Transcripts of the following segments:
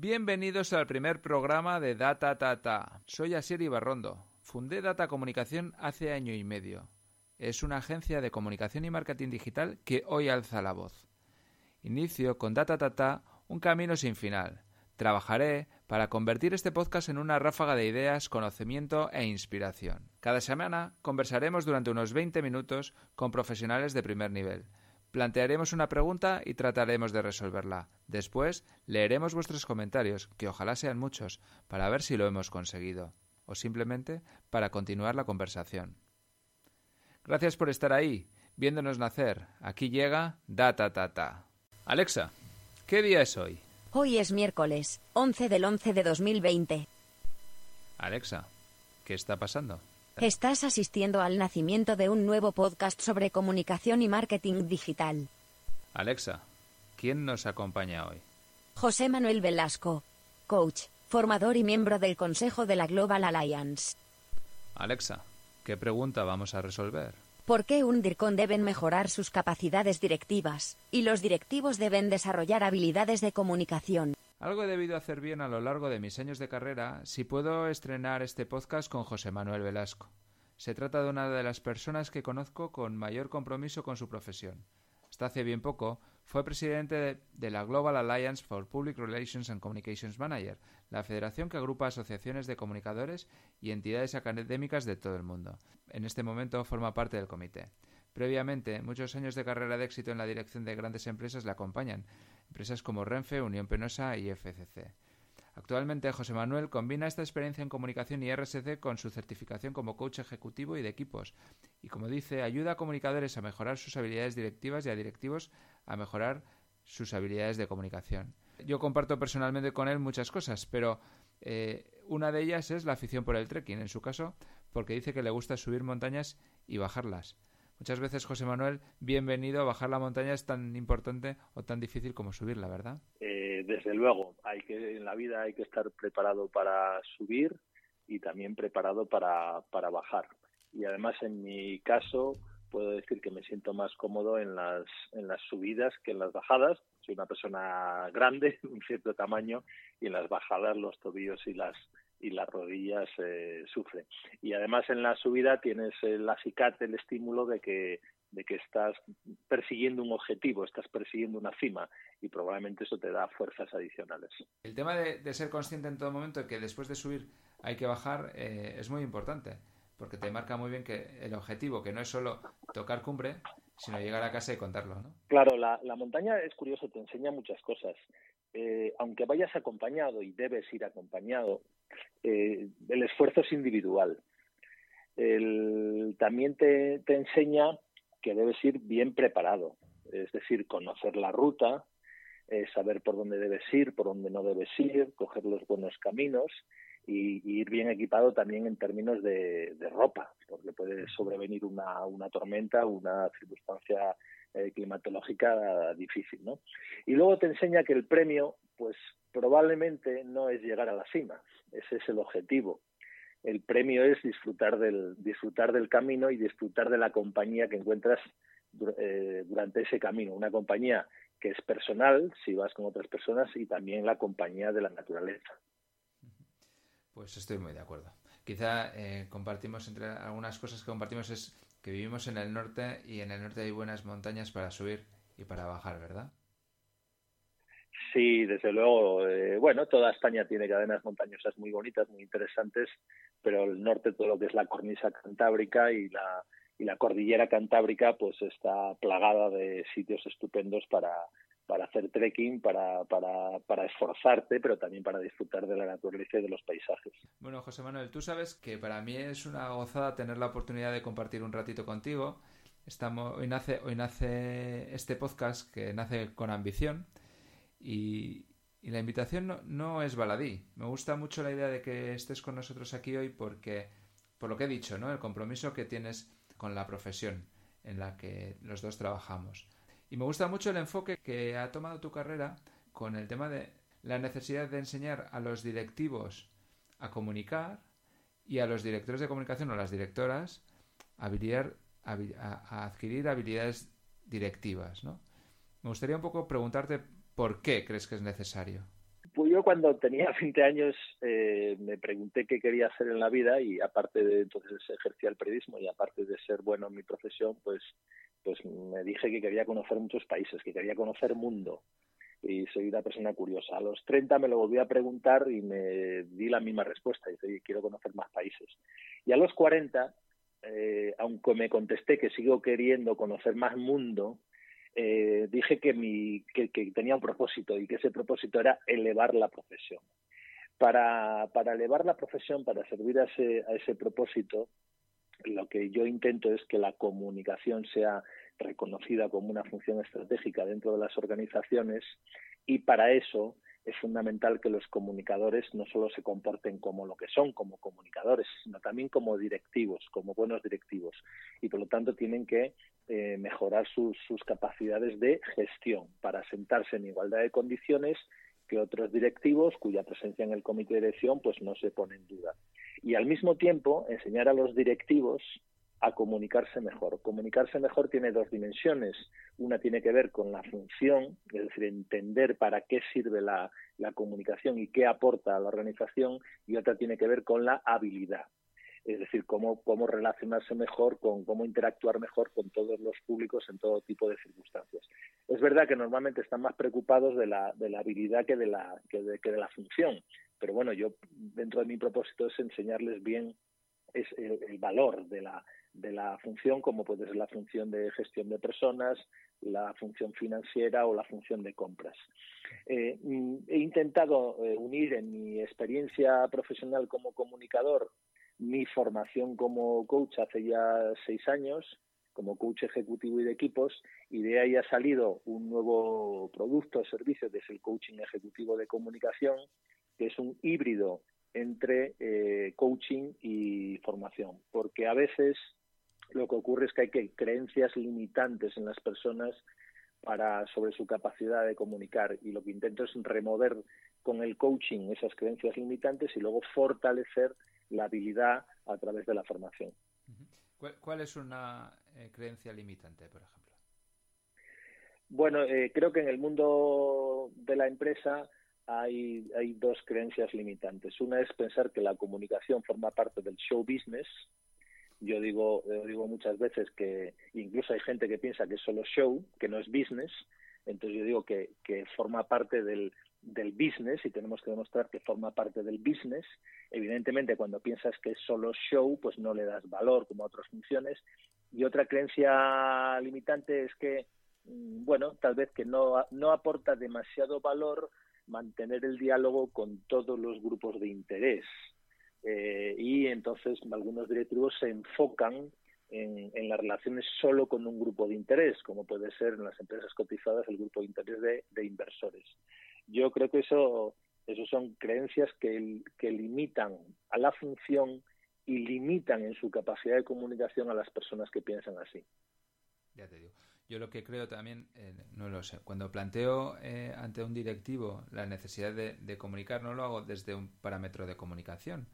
Bienvenidos al primer programa de Data Tata. Soy Asier Ibarrondo. Fundé Data Comunicación hace año y medio. Es una agencia de comunicación y marketing digital que hoy alza la voz. Inicio con Data Tata un camino sin final. Trabajaré para convertir este podcast en una ráfaga de ideas, conocimiento e inspiración. Cada semana conversaremos durante unos 20 minutos con profesionales de primer nivel Plantearemos una pregunta y trataremos de resolverla. Después leeremos vuestros comentarios, que ojalá sean muchos, para ver si lo hemos conseguido, o simplemente para continuar la conversación. Gracias por estar ahí, viéndonos nacer. Aquí llega Data Tata. Alexa, ¿qué día es hoy? Hoy es miércoles, 11 del 11 de 2020. Alexa, ¿qué está pasando? Estás asistiendo al nacimiento de un nuevo podcast sobre comunicación y marketing digital. Alexa, ¿quién nos acompaña hoy? José Manuel Velasco, coach, formador y miembro del Consejo de la Global Alliance. Alexa, ¿qué pregunta vamos a resolver? ¿Por qué un DIRCON deben mejorar sus capacidades directivas y los directivos deben desarrollar habilidades de comunicación? Algo he debido hacer bien a lo largo de mis años de carrera si puedo estrenar este podcast con José Manuel Velasco. Se trata de una de las personas que conozco con mayor compromiso con su profesión. Hasta hace bien poco fue presidente de, la Global Alliance for Public Relations and Communications Manager, la federación que agrupa asociaciones de comunicadores y entidades académicas de todo el mundo. En este momento forma parte del comité. Previamente, muchos años de carrera de éxito en la dirección de grandes empresas le acompañan, empresas como Renfe, Unión Penosa y FCC. Actualmente, José Manuel combina esta experiencia en comunicación y RSC con su certificación como coach ejecutivo y de equipos, y como dice, ayuda a comunicadores a mejorar sus habilidades directivas y a directivos a mejorar sus habilidades de comunicación. Yo comparto personalmente con él muchas cosas, pero eh, una de ellas es la afición por el trekking, en su caso, porque dice que le gusta subir montañas y bajarlas. Muchas veces, José Manuel, bienvenido. Bajar la montaña es tan importante o tan difícil como subirla, ¿verdad? Eh, desde luego, hay que en la vida hay que estar preparado para subir y también preparado para, para bajar. Y además, en mi caso, puedo decir que me siento más cómodo en las, en las subidas que en las bajadas. Soy una persona grande, un cierto tamaño, y en las bajadas los tobillos y las y las rodillas eh, sufren. Y además en la subida tienes el acicate, el estímulo de que, de que estás persiguiendo un objetivo, estás persiguiendo una cima y probablemente eso te da fuerzas adicionales. El tema de, ser consciente en todo momento de que después de subir hay que bajar eh, es muy importante porque te marca muy bien que el objetivo, que no es solo tocar cumbre, sino llegar a casa y contarlo, ¿no? Claro, la, la montaña es curioso, te enseña muchas cosas. Eh, aunque vayas acompañado y debes ir acompañado, eh, el esfuerzo es individual. también te, enseña que debes ir bien preparado, es decir, conocer la ruta, eh, saber por dónde debes ir, por dónde no debes ir, coger los buenos caminos y, ir bien equipado también en términos de, ropa, porque puede sobrevenir una, una tormenta, una circunstancia eh, climatológica difícil, ¿no? Y luego te enseña que el premio, pues probablemente no es llegar a la cima, ese es el objetivo. El premio es disfrutar del, disfrutar del camino y disfrutar de la compañía que encuentras eh, durante ese camino. Una compañía que es personal, si vas con otras personas, y también la compañía de la naturaleza. Pues estoy muy de acuerdo. Quizá eh, compartimos entre algunas cosas que compartimos es que vivimos en el norte y en el norte hay buenas montañas para subir y para bajar, ¿verdad? Sí, desde luego. Eh, bueno, toda España tiene cadenas montañosas muy bonitas, muy interesantes, pero el norte, todo lo que es la cornisa cantábrica y la, y la cordillera cantábrica, pues está plagada de sitios estupendos para, para hacer trekking, para, para, para, esforzarte, pero también para disfrutar de la naturaleza y de los paisajes. Bueno, José Manuel, tú sabes que para mí es una gozada tener la oportunidad de compartir un ratito contigo. Estamos, hoy, nace, hoy nace este podcast que nace con ambición y, la invitación no, es baladí. Me gusta mucho la idea de que estés con nosotros aquí hoy porque, por lo que he dicho, ¿no? el compromiso que tienes con la profesión en la que los dos trabajamos. Y me gusta mucho el enfoque que ha tomado tu carrera con el tema de la necesidad de enseñar a los directivos a comunicar y a los directores de comunicación o las directoras a, a, adquirir habilidades directivas. ¿no? Me gustaría un poco preguntarte por qué crees que es necesario. Pues yo cuando tenía 20 años eh, me pregunté qué quería hacer en la vida y aparte de entonces ejercía el periodismo y aparte de ser bueno en mi profesión, pues, pues me dije que quería conocer muchos países, que quería conocer mundo y soy una persona curiosa. A los 30 me lo volví a preguntar y me di la misma respuesta, y quiero conocer más países. Y a los 40, eh, aunque me contesté que sigo queriendo conocer más mundo, eh, dije que, tenía un propósito y que ese propósito era elevar la profesión. Para, elevar la profesión, para servir a ese propósito, lo que yo intento es que la comunicación sea reconocida como una función estratégica dentro de las organizaciones y para eso es fundamental que los comunicadores no solo se comporten como lo que son, como comunicadores, sino también como directivos, como buenos directivos. Y por lo tanto tienen que eh, mejorar sus, capacidades de gestión para sentarse en igualdad de condiciones que otros directivos cuya presencia en el comité de dirección pues no se pone en duda. Y al mismo tiempo enseñar a los directivos a comunicarse mejor. Comunicarse mejor tiene dos dimensiones. Una tiene que ver con la función, es decir, entender para qué sirve la, comunicación y qué aporta a la organización, y otra tiene que ver con la habilidad, es decir, cómo, cómo relacionarse mejor, con cómo interactuar mejor con todos los públicos en todo tipo de circunstancias. Es verdad que normalmente están más preocupados de la, de la habilidad que de la, que de, que de la función, pero bueno, yo dentro de mi propósito es enseñarles bien el valor de la, de la función, como puede ser la función de gestión de personas, la función financiera o la función de compras. Eh, mm, he intentado eh, unir en mi experiencia profesional como comunicador mi formación como coach hace ya seis años, como coach ejecutivo y de equipos, y de ahí ha salido un nuevo producto o servicio que es el coaching ejecutivo de comunicación, que es un híbrido entre eh, coaching y formación, porque a veces lo que ocurre es que hay que creencias limitantes en las personas para sobre su capacidad de comunicar y lo que intento es remover con el coaching esas creencias limitantes y luego fortalecer la habilidad a través de la formación. ¿Cuál, es una eh, creencia limitante, por ejemplo? Bueno, eh, creo que en el mundo de la empresa hay, hay dos creencias limitantes. Una es pensar que la comunicación forma parte del show business, yo digo, digo muchas veces que incluso hay gente que piensa que es solo show, que no es business. Entonces yo digo que, que forma parte del, del business y tenemos que demostrar que forma parte del business. Evidentemente, cuando piensas que es solo show, pues no le das valor como a otras funciones. Y otra creencia limitante es que, mm, bueno, tal vez que no, no aporta demasiado valor mantener el diálogo con todos los grupos de interés. Eh, y entonces algunos directivos se enfocan en, las relaciones solo con un grupo de interés, como puede ser en las empresas cotizadas el grupo de interés de, inversores. Yo creo que eso, eso son creencias que, que limitan a la función y limitan en su capacidad de comunicación a las personas que piensan así. Ya te digo. Yo lo que creo también, eh, no lo sé, cuando planteo eh, ante un directivo la necesidad de, comunicar, no lo hago desde un parámetro de comunicación,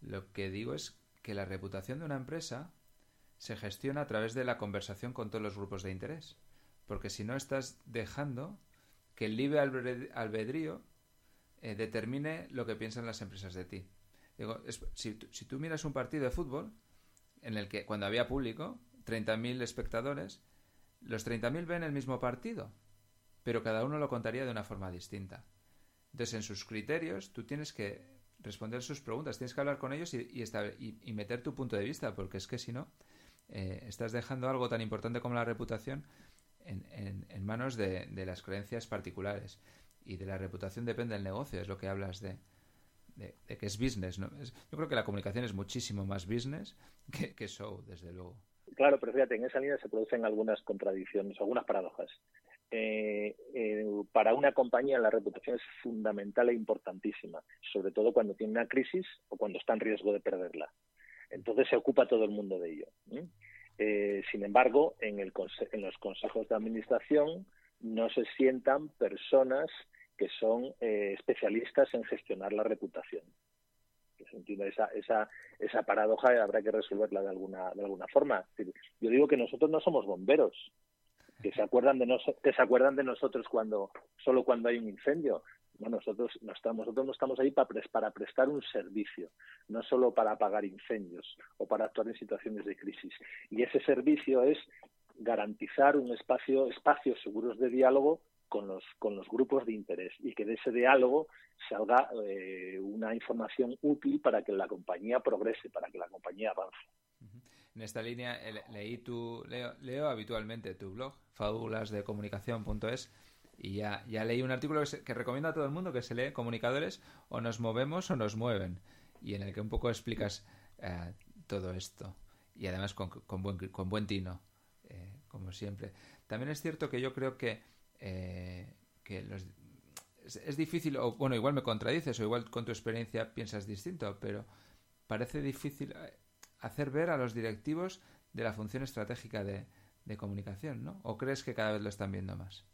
lo que digo es que la reputación de una empresa se gestiona a través de la conversación con todos los grupos de interés. Porque si no estás dejando que el libre albedrío eh, determine lo que piensan las empresas de ti. Digo, si, si, tú miras un partido de fútbol en el que cuando había público, 30.000 espectadores, los 30.000 ven el mismo partido, pero cada uno lo contaría de una forma distinta. Entonces, en sus criterios, tú tienes que responder sus preguntas, tienes que hablar con ellos y, y, meter tu punto de vista, porque es que si no, eh, estás dejando algo tan importante como la reputación en, en, manos de, las creencias particulares. Y de la reputación depende del negocio, es lo que hablas de, que es business. yo creo que la comunicación es muchísimo más business que, que show, desde luego. Claro, pero fíjate, en esa línea se producen algunas contradicciones, algunas paradojas. Eh, eh, para una compañía la reputación es fundamental e importantísima, sobre todo cuando tiene una crisis o cuando está en riesgo de perderla. Entonces se ocupa todo el mundo de ello. Eh, sin embargo, en, el en los consejos de administración no se sientan personas que son especialistas en gestionar la reputación. Esa, esa, esa paradoja habrá que resolverla de alguna, de alguna forma. Yo digo que nosotros no somos bomberos, que se acuerdan de que se acuerdan de nosotros cuando solo cuando hay un incendio nosotros no estamos, nosotros no estamos ahí para, para prestar un servicio, no solo para apagar incendios o para actuar en situaciones de crisis. Y ese servicio es garantizar un espacio, espacios seguros de diálogo con los, con los grupos de interés y que de ese diálogo salga eh, una información útil para que la compañía progrese, para que la compañía avance. En esta línea leí tu, leo, leo habitualmente tu blog, fábulasdecomunicación.es, y ya, ya leí un artículo que, recomiendo a todo el mundo que se lee Comunicadores o nos movemos o nos mueven, y en el que un poco explicas eh, todo esto, y además con, con, buen, con buen tino, eh, como siempre. También es cierto que yo creo que eh, que es, difícil, o bueno, igual me contradices, o igual con tu experiencia piensas distinto, pero parece difícil eh, hacer ver a los directivos de la función estratégica de, comunicación, ¿no? ¿O crees que cada vez lo están viendo más?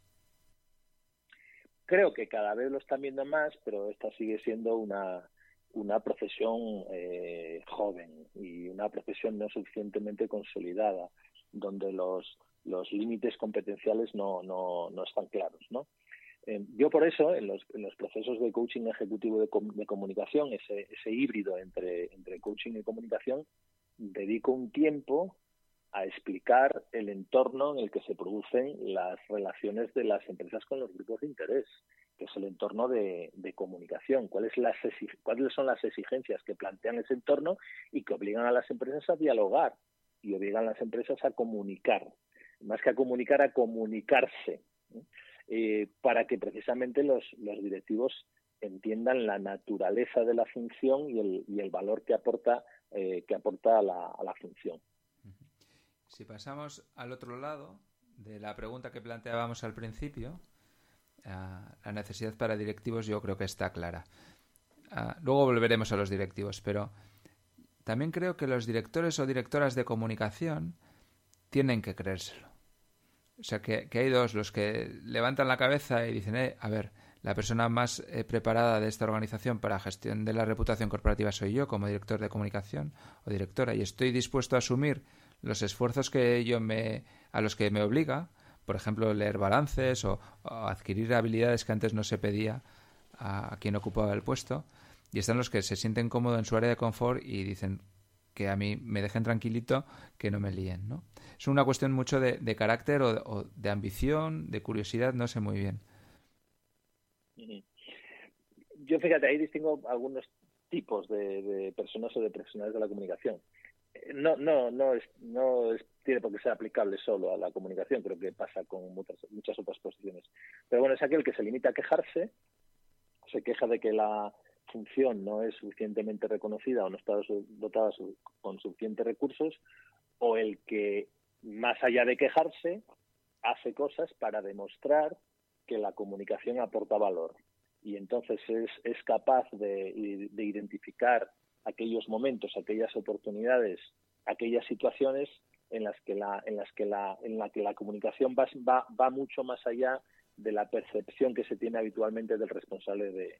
Creo que cada vez lo están viendo más, pero esta sigue siendo una, una profesión eh, joven y una profesión no suficientemente consolidada, donde los, los límites competenciales no, no, no están claros, ¿no? Eh, yo por eso, en los, en los, procesos de coaching ejecutivo de, de comunicación, ese, ese, híbrido entre, entre coaching y comunicación, dedico un tiempo a explicar el entorno en el que se producen las relaciones de las empresas con los grupos de interés, que es el entorno de, de comunicación, cuáles, las, cuáles son las exigencias que plantean ese entorno y que obligan a las empresas a dialogar y obligan a las empresas a comunicar más que a comunicar, a comunicarse, eh, para que precisamente los, directivos entiendan la naturaleza de la función y el, y el valor que aporta, eh, que aporta a la, a la función. Si pasamos al otro lado de la pregunta que planteábamos al principio, la necesidad para directivos yo creo que está clara. Ah, luego volveremos a los directivos, pero también creo que los directores o directoras de comunicación tienen que creérselo. O sea, que, hay dos, los que levantan la cabeza y dicen, eh, a ver, la persona más eh, preparada de esta organización para gestión de la reputación corporativa soy yo como director de comunicación o directora y estoy dispuesto a asumir los esfuerzos que yo me a los que me obliga, por ejemplo, leer balances o, adquirir habilidades que antes no se pedía a, a, quien ocupaba el puesto. Y están los que se sienten cómodos en su área de confort y dicen que a mí me dejen tranquilito, que no me líen, ¿no? es una cuestión mucho de, carácter o, de ambición, de curiosidad, no sé muy bien. Yo fíjate, ahí distingo algunos tipos de, personas o de profesionales de la comunicación. No, no, no es, no tiene por qué ser aplicable solo a la comunicación, creo que pasa con muchas otras posiciones. Pero bueno, es aquel que se limita a quejarse, se queja de que la función no es suficientemente reconocida o no está dotada con suficientes recursos, o el que más allá de quejarse, hace cosas para demostrar que la comunicación aporta valor. Y entonces es, es capaz de, identificar aquellos momentos, aquellas oportunidades, aquellas situaciones en las que la, en las que la, en la que la comunicación va, va, va mucho más allá de la percepción que se tiene habitualmente del responsable de,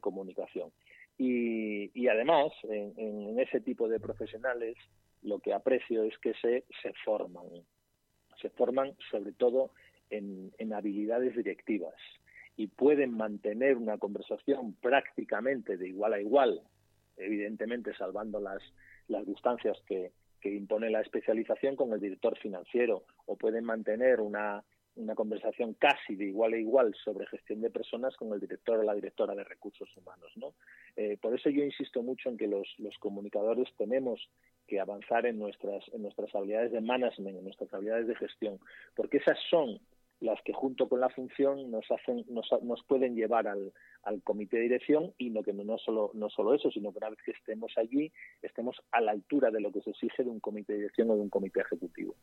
comunicación. Y, además, en, en, ese tipo de profesionales, lo que aprecio es que se, se forman. Se forman sobre todo en, en habilidades directivas y pueden mantener una conversación prácticamente de igual a igual, evidentemente salvando las, las distancias que, que impone la especialización con el director financiero, o pueden mantener una, una conversación casi de igual a igual sobre gestión de personas con el director o la directora de recursos humanos. ¿no? Eh, por eso yo insisto mucho en que los, los, comunicadores tenemos que avanzar en nuestras, en nuestras habilidades de management, en nuestras habilidades de gestión, porque esas son las que junto con la función nos hacen nos, nos pueden llevar al, al, comité de dirección y no que no, solo no solo eso sino que una vez que estemos allí estemos a la altura de lo que se exige de un comité de dirección o de un comité ejecutivo.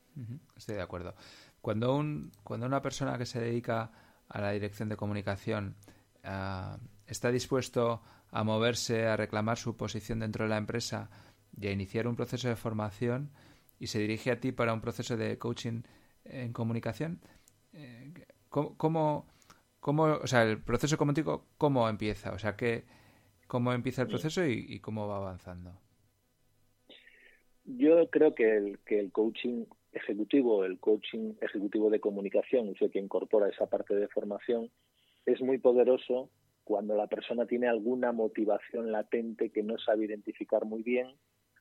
Estoy de acuerdo. Cuando un cuando una persona que se dedica a la dirección de comunicación uh, está dispuesto a moverse a reclamar su posición dentro de la empresa y a iniciar un proceso de formación y se dirige a ti para un proceso de coaching en comunicación ¿cómo, cómo, o sea, el proceso cómo empieza? O sea, ¿qué, ¿cómo empieza el proceso y, cómo va avanzando? Yo creo que el, que el coaching ejecutivo, el coaching ejecutivo de comunicación, que incorpora esa parte de formación, es muy poderoso cuando la persona tiene alguna motivación latente que no sabe identificar muy bien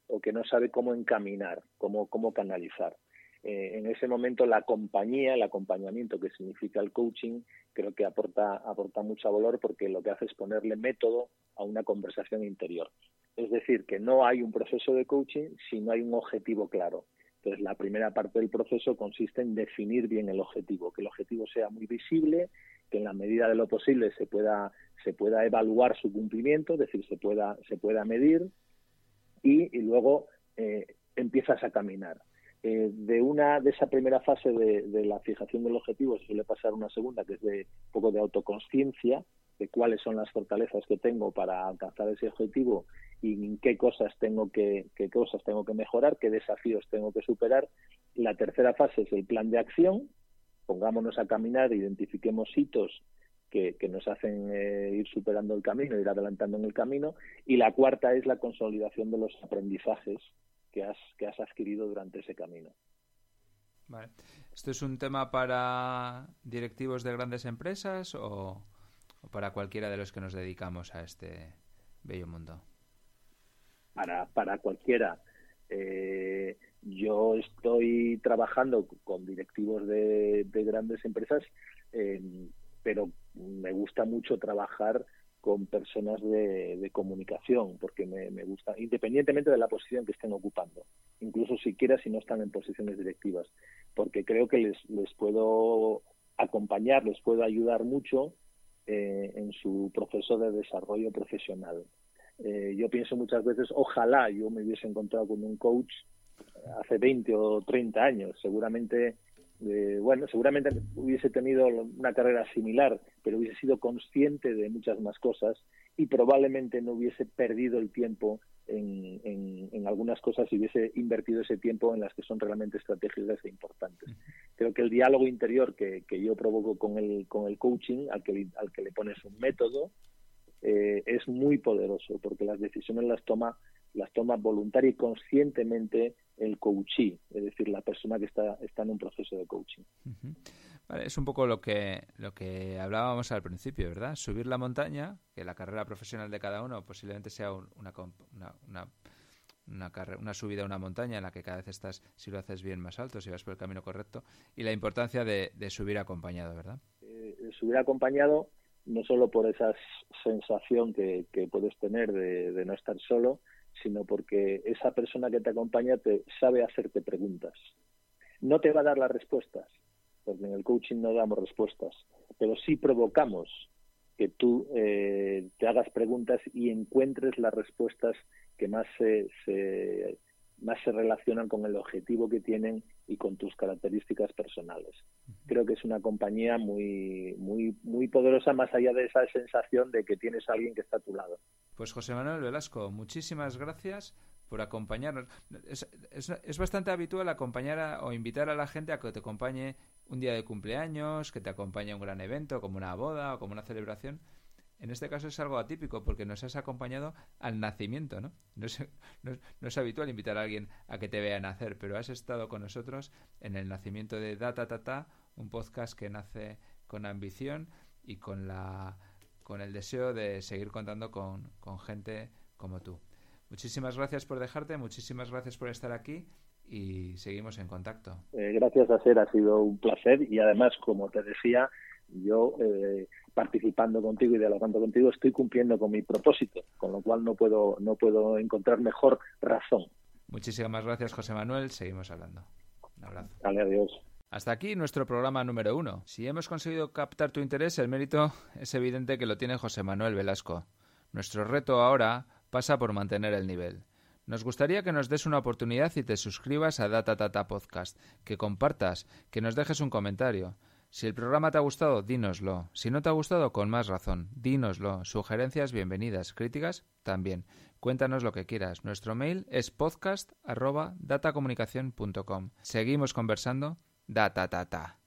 o que no sabe cómo encaminar, cómo, cómo canalizar. Eh, en ese momento la compañía, el acompañamiento que significa el coaching, creo que aporta, aporta mucho valor porque lo que hace es ponerle método a una conversación interior. Es decir, que no hay un proceso de coaching si no hay un objetivo claro. Entonces, la primera parte del proceso consiste en definir bien el objetivo, que el objetivo sea muy visible, que en la medida de lo posible se pueda, se pueda evaluar su cumplimiento, es decir, se pueda, se pueda medir, y, luego eh, empiezas a caminar. Eh, de una de esa primera fase de, la fijación del objetivo se suele pasar una segunda que es de un poco de autoconsciencia de cuáles son las fortalezas que tengo para alcanzar ese objetivo y en qué cosas tengo que qué cosas tengo que mejorar qué desafíos tengo que superar. La tercera fase es el plan de acción. Pongámonos a caminar identifiquemos hitos que, nos hacen eh, ir superando el camino ir adelantando en el camino. Y la cuarta es la consolidación de los aprendizajes que has, que has adquirido durante ese camino. Vale. ¿Esto es un tema para directivos de grandes empresas o, para cualquiera de los que nos dedicamos a este bello mundo? Para, para cualquiera. Eh, yo estoy trabajando con directivos de, grandes empresas, eh, pero me gusta mucho trabajar con personas de, comunicación, porque me, gusta, independientemente de la posición que estén ocupando, incluso siquiera si no están en posiciones directivas, porque creo que les, les puedo acompañar, les puedo ayudar mucho eh, en su proceso de desarrollo profesional. Eh, yo pienso muchas veces, ojalá yo me hubiese encontrado con un coach hace 20 o 30 años, seguramente bueno, seguramente hubiese tenido una carrera similar, pero hubiese sido consciente de muchas más cosas y probablemente no hubiese perdido el tiempo en, en, algunas cosas y hubiese invertido ese tiempo en las que son realmente estratégicas e importantes. Creo que el diálogo interior que, que yo provoco con el, con el coaching, al que, al que le pones un método, eh, es muy poderoso porque las decisiones las toma las toma voluntaria y conscientemente el coachee, es decir, la persona que está, está en un proceso de coaching. Es un poco lo que, lo que hablábamos al principio, ¿verdad? Subir la montaña, que la carrera profesional de cada uno posiblemente sea una, una, una, una, una subida a una montaña en la que cada vez estás, si lo haces bien, más alto, si vas por el camino correcto, y la importancia de, subir acompañado, ¿verdad? Eh, subir acompañado no solo por esa sensación que, que puedes tener de, de no estar solo, sino porque esa persona que te acompaña te sabe hacerte preguntas. No te va a dar las respuestas, porque en el coaching no damos respuestas, pero sí provocamos que tú eh, te hagas preguntas y encuentres las respuestas que más se, se, más se relacionan con el objetivo que tienen y con tus características personales. Creo que es una compañía muy, muy, muy poderosa más allá de esa sensación de que tienes a alguien que está a tu lado. Pues José Manuel Velasco, muchísimas gracias por acompañarnos. Es, bastante habitual acompañar o invitar a la gente a que te acompañe un día de cumpleaños, que te acompañe a un gran evento como una boda o como una celebración. En este caso es algo atípico porque nos has acompañado al nacimiento, ¿no? No es, no, es, habitual invitar a alguien a que te vea nacer, pero has estado con nosotros en el nacimiento de Data Tata, un podcast que nace con ambición y con la con el deseo de seguir contando con, gente como tú. Muchísimas gracias por dejarte, muchísimas gracias por estar aquí y seguimos en contacto. Eh, gracias a Ser, ha sido un placer y además, como te decía, yo eh, participando contigo y dialogando contigo estoy cumpliendo con mi propósito, con lo cual no puedo, no puedo encontrar mejor razón. Muchísimas gracias, José Manuel. Seguimos hablando. Un abrazo. Dale, adiós. Hasta aquí nuestro programa número uno. Si hemos conseguido captar tu interés, el mérito es evidente que lo tiene José Manuel Velasco. Nuestro reto ahora pasa por mantener el nivel. Nos gustaría que nos des una oportunidad y te suscribas a Data Tata Podcast, que compartas, que nos dejes un comentario. Si el programa te ha gustado, dínoslo. Si no te ha gustado, con más razón, dínoslo. Sugerencias bienvenidas, críticas también. Cuéntanos lo que quieras. Nuestro mail es podcast@datacomunicacion.com. Seguimos conversando Da ta ta ta.